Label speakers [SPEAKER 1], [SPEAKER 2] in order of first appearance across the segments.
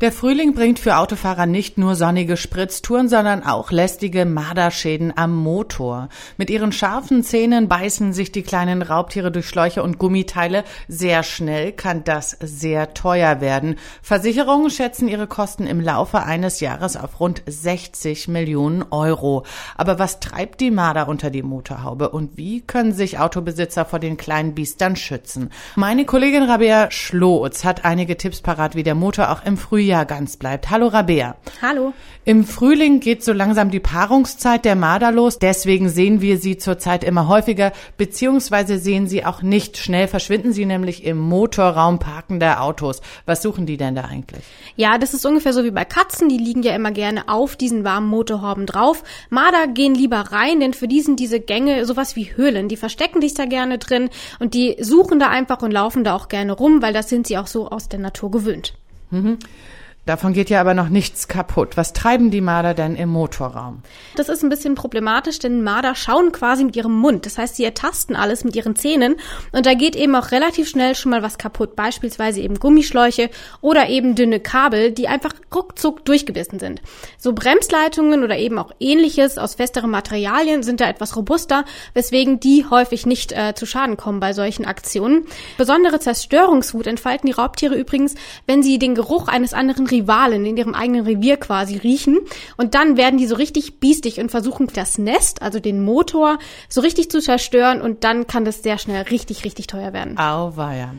[SPEAKER 1] Der Frühling bringt für Autofahrer nicht nur sonnige Spritztouren, sondern auch lästige Marderschäden am Motor. Mit ihren scharfen Zähnen beißen sich die kleinen Raubtiere durch Schläuche und Gummiteile. Sehr schnell kann das sehr teuer werden. Versicherungen schätzen ihre Kosten im Laufe eines Jahres auf rund 60 Millionen Euro. Aber was treibt die Marder unter die Motorhaube und wie können sich Autobesitzer vor den kleinen Biestern schützen? Meine Kollegin Rabea Schlotz hat einige Tipps parat, wie der Motor auch im Frühjahr Rabea ganz bleibt. Hallo Rabea.
[SPEAKER 2] Hallo.
[SPEAKER 1] Im Frühling geht so langsam die Paarungszeit der Marder los. Deswegen sehen wir sie zurzeit immer häufiger, beziehungsweise sehen sie auch nicht. Schnell verschwinden sie nämlich im Motorraum parkender Autos. Was suchen die denn da eigentlich?
[SPEAKER 2] Ja, das ist ungefähr so wie bei Katzen. Die liegen ja immer gerne auf diesen warmen Motorhauben drauf. Marder gehen lieber rein, denn für die sind diese Gänge sowas wie Höhlen. Die verstecken sich da gerne drin und die suchen da einfach und laufen da auch gerne rum, weil das sind sie auch so aus der Natur gewöhnt.
[SPEAKER 1] Mhm. Davon geht ja aber noch nichts kaputt. Was treiben die Marder denn im Motorraum?
[SPEAKER 2] Das ist ein bisschen problematisch, denn Marder schauen quasi mit ihrem Mund. Das heißt, sie ertasten alles mit ihren Zähnen und da geht eben auch relativ schnell schon mal was kaputt. Beispielsweise eben Gummischläuche oder eben dünne Kabel, die einfach ruckzuck durchgebissen sind. So Bremsleitungen oder eben auch ähnliches aus festeren Materialien sind da etwas robuster, weswegen die häufig nicht äh, zu Schaden kommen bei solchen Aktionen. Besondere Zerstörungswut entfalten die Raubtiere übrigens, wenn sie den Geruch eines anderen Rivalen in ihrem eigenen Revier quasi riechen. Und dann werden die so richtig biestig und versuchen das Nest, also den Motor, so richtig zu zerstören. Und dann kann das sehr schnell richtig, richtig teuer werden.
[SPEAKER 1] Auweia.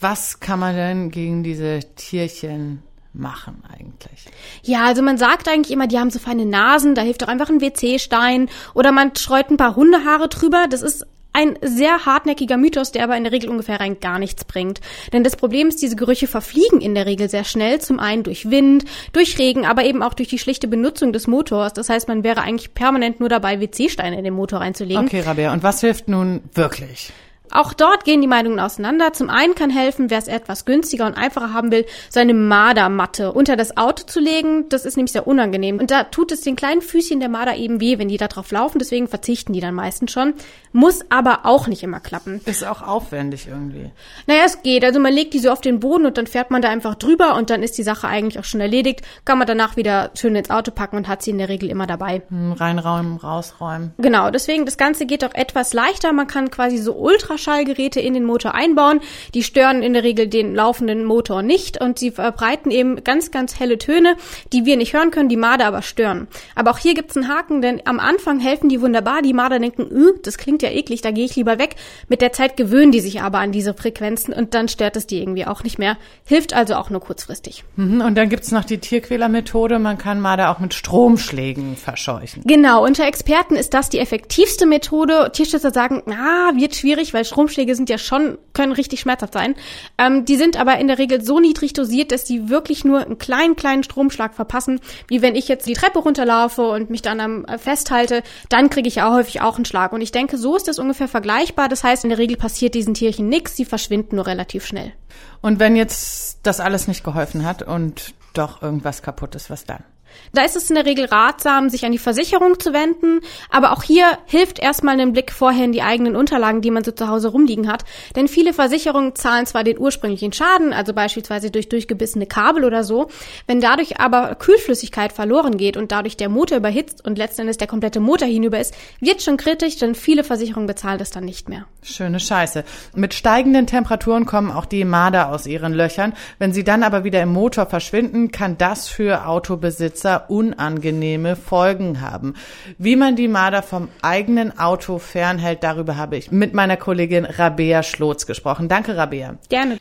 [SPEAKER 1] Was kann man denn gegen diese Tierchen machen eigentlich?
[SPEAKER 2] Ja, also man sagt eigentlich immer, die haben so feine Nasen, da hilft doch einfach ein WC-Stein oder man streut ein paar Hundehaare drüber. Das ist ein sehr hartnäckiger Mythos, der aber in der Regel ungefähr rein gar nichts bringt. Denn das Problem ist, diese Gerüche verfliegen in der Regel sehr schnell. Zum einen durch Wind, durch Regen, aber eben auch durch die schlichte Benutzung des Motors. Das heißt, man wäre eigentlich permanent nur dabei, WC-Steine in den Motor reinzulegen.
[SPEAKER 1] Okay, Rabea, und was hilft nun wirklich?
[SPEAKER 2] Auch dort gehen die Meinungen auseinander. Zum einen kann helfen, wer es etwas günstiger und einfacher haben will, seine Mardermatte unter das Auto zu legen. Das ist nämlich sehr unangenehm. Und da tut es den kleinen Füßchen der Marder eben weh, wenn die da drauf laufen. Deswegen verzichten die dann meistens schon. Muss aber auch nicht immer klappen.
[SPEAKER 1] Ist auch aufwendig irgendwie.
[SPEAKER 2] Naja, es geht. Also man legt die so auf den Boden und dann fährt man da einfach drüber und dann ist die Sache eigentlich auch schon erledigt. Kann man danach wieder schön ins Auto packen und hat sie in der Regel immer dabei.
[SPEAKER 1] Hm, reinräumen, rausräumen.
[SPEAKER 2] Genau, deswegen das Ganze geht auch etwas leichter. Man kann quasi so ultra Ultraschallgeräte in den Motor einbauen. Die stören in der Regel den laufenden Motor nicht und sie verbreiten eben ganz, ganz helle Töne, die wir nicht hören können, die Marder aber stören. Aber auch hier gibt's einen Haken, denn am Anfang helfen die wunderbar. Die Marder denken, das klingt ja eklig, da gehe ich lieber weg. Mit der Zeit gewöhnen die sich aber an diese Frequenzen und dann stört es die irgendwie auch nicht mehr. Hilft also auch nur kurzfristig.
[SPEAKER 1] Mhm, und dann gibt's noch die Tierquälermethode. Man kann Marder auch mit Stromschlägen verscheuchen.
[SPEAKER 2] Genau, unter Experten ist das die effektivste Methode. Tierschützer sagen, ah, wird schwierig, weil Stromschläge sind ja schon, können richtig schmerzhaft sein. Ähm, die sind aber in der Regel so niedrig dosiert, dass die wirklich nur einen kleinen, kleinen Stromschlag verpassen. Wie wenn ich jetzt die Treppe runterlaufe und mich dann am äh, festhalte, dann kriege ich ja häufig auch einen Schlag. Und ich denke, so ist das ungefähr vergleichbar. Das heißt, in der Regel passiert diesen Tierchen nichts, sie verschwinden nur relativ schnell.
[SPEAKER 1] Und wenn jetzt das alles nicht geholfen hat und doch irgendwas kaputt ist, was dann?
[SPEAKER 2] Da ist es in der Regel ratsam, sich an die Versicherung zu wenden. Aber auch hier hilft erstmal ein Blick vorher in die eigenen Unterlagen, die man so zu Hause rumliegen hat. Denn viele Versicherungen zahlen zwar den ursprünglichen Schaden, also beispielsweise durch durchgebissene Kabel oder so. Wenn dadurch aber Kühlflüssigkeit verloren geht und dadurch der Motor überhitzt und letztendlich der komplette Motor hinüber ist, wird schon kritisch, denn viele Versicherungen bezahlen das dann nicht mehr.
[SPEAKER 1] Schöne Scheiße. Mit steigenden Temperaturen kommen auch die Marder aus ihren Löchern. Wenn sie dann aber wieder im Motor verschwinden, kann das für Autobesitzer Besitzer unangenehme Folgen haben. Wie man die Marder vom eigenen Auto fernhält, darüber habe ich mit meiner Kollegin Rabea Schlotz gesprochen. Danke, Rabea.
[SPEAKER 2] Gerne.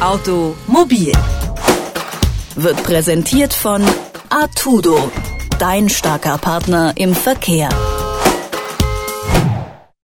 [SPEAKER 3] Automobil wird präsentiert von Artudo, dein starker Partner im Verkehr.